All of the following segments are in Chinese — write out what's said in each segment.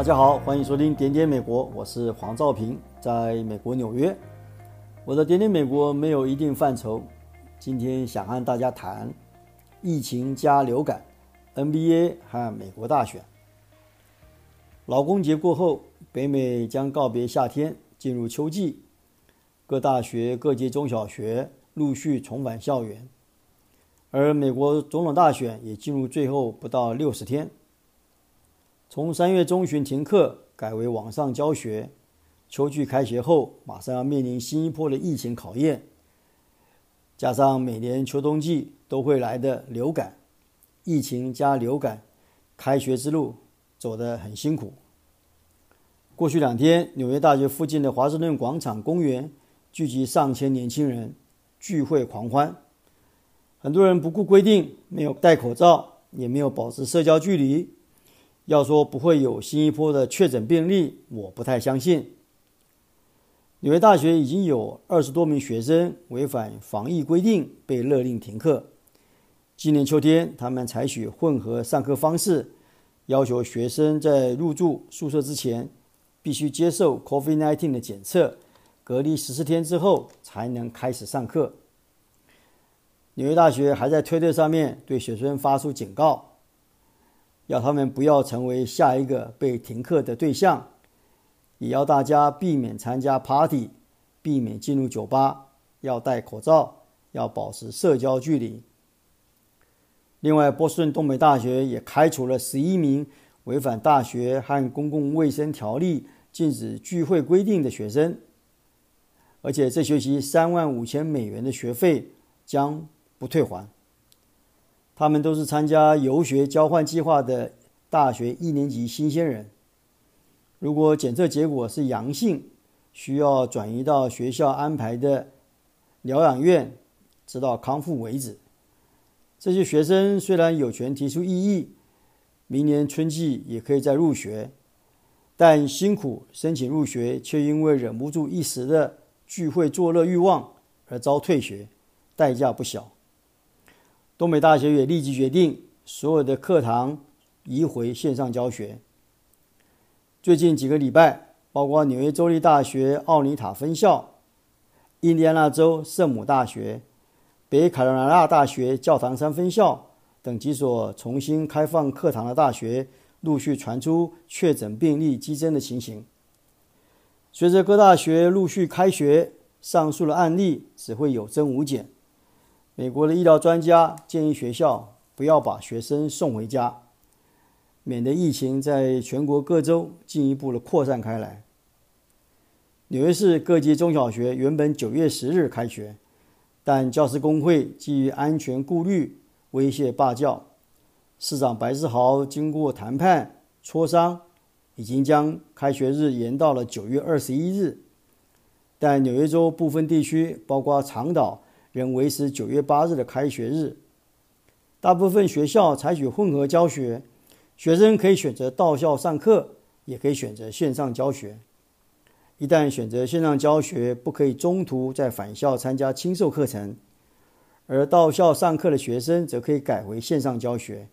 大家好，欢迎收听点点美国，我是黄兆平，在美国纽约。我的点点美国没有一定范畴，今天想和大家谈疫情加流感、NBA 和美国大选。劳工节过后，北美将告别夏天，进入秋季，各大学、各级中小学陆续重返校园，而美国总统大选也进入最后不到六十天。从三月中旬停课改为网上教学，秋季开学后马上要面临新一波的疫情考验，加上每年秋冬季都会来的流感，疫情加流感，开学之路走得很辛苦。过去两天，纽约大学附近的华盛顿广场公园聚集上千年轻人聚会狂欢，很多人不顾规定，没有戴口罩，也没有保持社交距离。要说不会有新一波的确诊病例，我不太相信。纽约大学已经有二十多名学生违反防疫规定，被勒令停课。今年秋天，他们采取混合上课方式，要求学生在入住宿舍之前必须接受 COVID-19 的检测，隔离十四天之后才能开始上课。纽约大学还在推特上面对学生发出警告。要他们不要成为下一个被停课的对象，也要大家避免参加 party，避免进入酒吧，要戴口罩，要保持社交距离。另外，波士顿东北大学也开除了十一名违反大学和公共卫生条例禁止聚会规定的学生，而且这学期三万五千美元的学费将不退还。他们都是参加游学交换计划的大学一年级新鲜人。如果检测结果是阳性，需要转移到学校安排的疗养院，直到康复为止。这些学生虽然有权提出异议，明年春季也可以再入学，但辛苦申请入学，却因为忍不住一时的聚会作乐欲望而遭退学，代价不小。东北大学也立即决定，所有的课堂移回线上教学。最近几个礼拜，包括纽约州立大学奥尼塔分校、印第安纳州圣母大学、北卡罗来纳大学教堂山分校等几所重新开放课堂的大学，陆续传出确诊病例激增的情形。随着各大学陆续开学，上述的案例只会有增无减。美国的医疗专家建议学校不要把学生送回家，免得疫情在全国各州进一步的扩散开来。纽约市各级中小学原本九月十日开学，但教师工会基于安全顾虑威胁罢教。市长白思豪经过谈判磋商，已经将开学日延到了九月二十一日。但纽约州部分地区，包括长岛，仍维持九月八日的开学日，大部分学校采取混合教学，学生可以选择到校上课，也可以选择线上教学。一旦选择线上教学，不可以中途再返校参加亲授课程；而到校上课的学生则可以改为线上教学，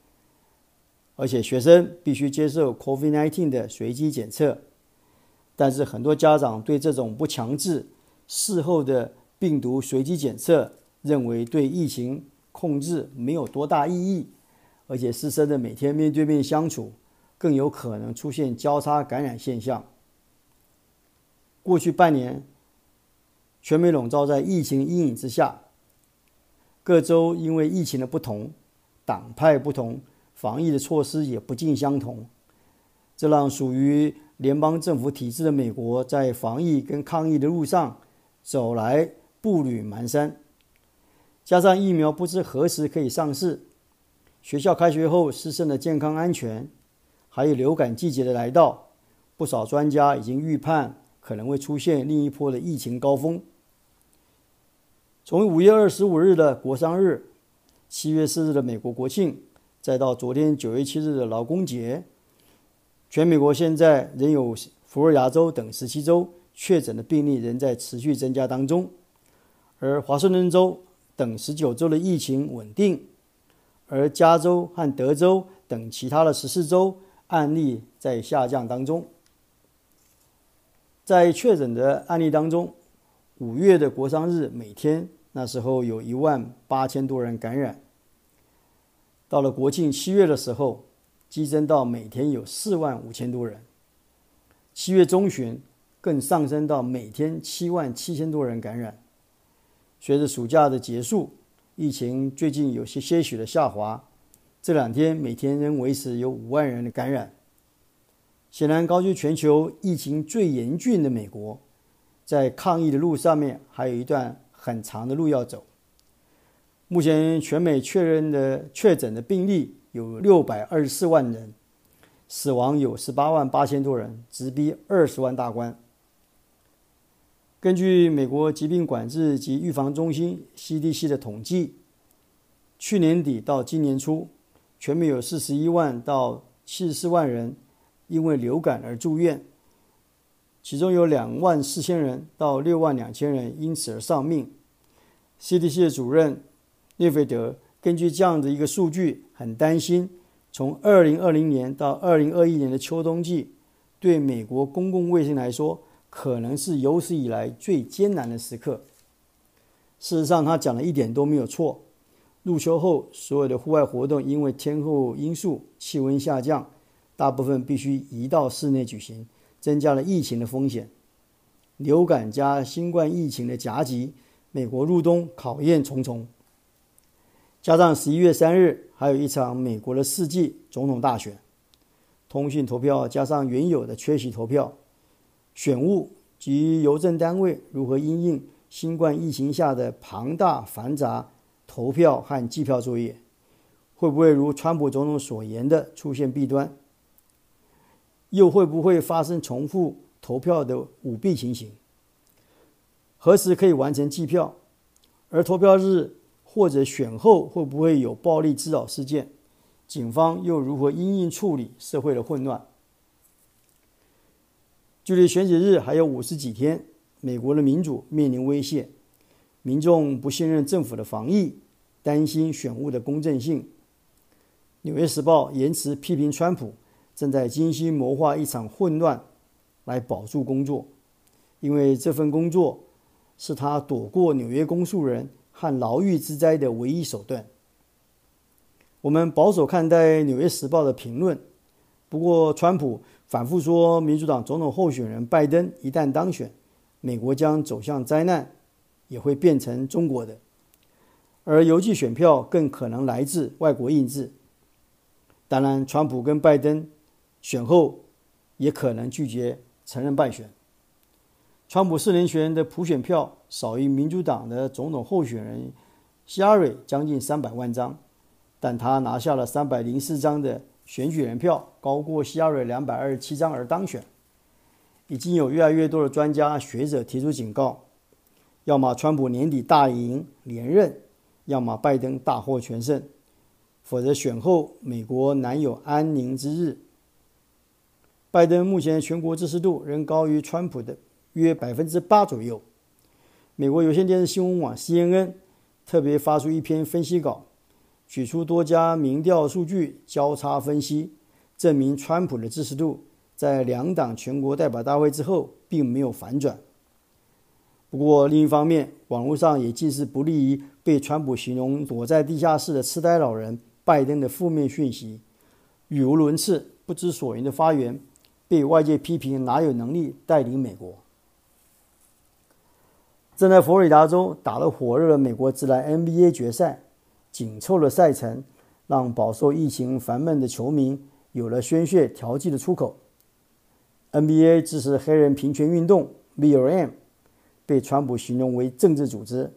而且学生必须接受 COVID-19 的随机检测。但是很多家长对这种不强制、事后的病毒随机检测认为对疫情控制没有多大意义，而且师生的每天面对面相处更有可能出现交叉感染现象。过去半年，全美笼罩在疫情阴影之下，各州因为疫情的不同，党派不同，防疫的措施也不尽相同，这让属于联邦政府体制的美国在防疫跟抗疫的路上走来。步履蹒跚，加上疫苗不知何时可以上市，学校开学后师生的健康安全，还有流感季节的来到，不少专家已经预判可能会出现另一波的疫情高峰。从五月二十五日的国殇日，七月四日的美国国庆，再到昨天九月七日的劳工节，全美国现在仍有佛罗里达州等十七州确诊的病例仍在持续增加当中。而华盛顿州等十九州的疫情稳定，而加州和德州等其他的十四州案例在下降当中。在确诊的案例当中，五月的国殇日每天那时候有一万八千多人感染，到了国庆七月的时候，激增到每天有四万五千多人，七月中旬更上升到每天七万七千多人感染。随着暑假的结束，疫情最近有些些许的下滑，这两天每天仍维持有五万人的感染。显然，高居全球疫情最严峻的美国，在抗疫的路上面还有一段很长的路要走。目前全美确认的确诊的病例有六百二十四万人，死亡有十八万八千多人，直逼二十万大关。根据美国疾病管制及预防中心 （CDC） 的统计，去年底到今年初，全美有四十一万到七十四万人因为流感而住院，其中有两万四千人到六万两千人因此而丧命。CDC 的主任列费德根据这样的一个数据，很担心，从二零二零年到二零二一年的秋冬季，对美国公共卫生来说，可能是有史以来最艰难的时刻。事实上，他讲的一点都没有错。入秋后，所有的户外活动因为天候因素、气温下降，大部分必须移到室内举行，增加了疫情的风险。流感加新冠疫情的夹击，美国入冬考验重重。加上十一月三日还有一场美国的世纪总统大选，通讯投票加上原有的缺席投票。选务及邮政单位如何因应新冠疫情下的庞大繁杂投票和计票作业？会不会如川普总统所言的出现弊端？又会不会发生重复投票的舞弊情形？何时可以完成计票？而投票日或者选后会不会有暴力滋扰事件？警方又如何因应处理社会的混乱？距离选举日还有五十几天，美国的民主面临威胁，民众不信任政府的防疫，担心选务的公正性。《纽约时报》言辞批评川普正在精心谋划一场混乱，来保住工作，因为这份工作是他躲过纽约公诉人和牢狱之灾的唯一手段。我们保守看待《纽约时报》的评论，不过川普。反复说，民主党总统候选人拜登一旦当选，美国将走向灾难，也会变成中国的。而邮寄选票更可能来自外国印制。当然，川普跟拜登选后也可能拒绝承认败选。川普四年前的普选票少于民主党的总统候选人希拉蕊将近三百万张，但他拿下了三百零四张的。选举人票高过希拉蕊两百二十七张而当选，已经有越来越多的专家学者提出警告：要么川普年底大赢连任，要么拜登大获全胜，否则选后美国难有安宁之日。拜登目前全国支持度仍高于川普的约百分之八左右。美国有线电视新闻网 CNN 特别发出一篇分析稿。取出多家民调数据交叉分析，证明川普的支持度在两党全国代表大会之后并没有反转。不过另一方面，网络上也尽是不利于被川普形容躲在地下室的痴呆老人拜登的负面讯息，语无伦次、不知所云的发言，被外界批评哪有能力带领美国。正在佛罗里达州打得火热的美国职篮 NBA 决赛。紧凑的赛程让饱受疫情烦闷的球迷有了宣泄调剂的出口。NBA 支持黑人平权运动 （BLM） 被川普形容为政治组织。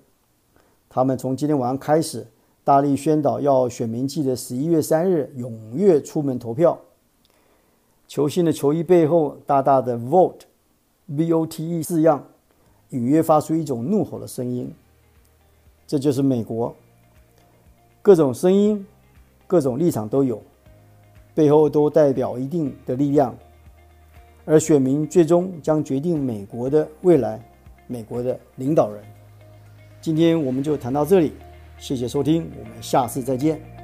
他们从今天晚上开始大力宣导，要选民记得十一月三日踊跃出门投票。球星的球衣背后大大的 “Vote”（V-O-T-E） 字样，隐约发出一种怒吼的声音。这就是美国。各种声音、各种立场都有，背后都代表一定的力量，而选民最终将决定美国的未来，美国的领导人。今天我们就谈到这里，谢谢收听，我们下次再见。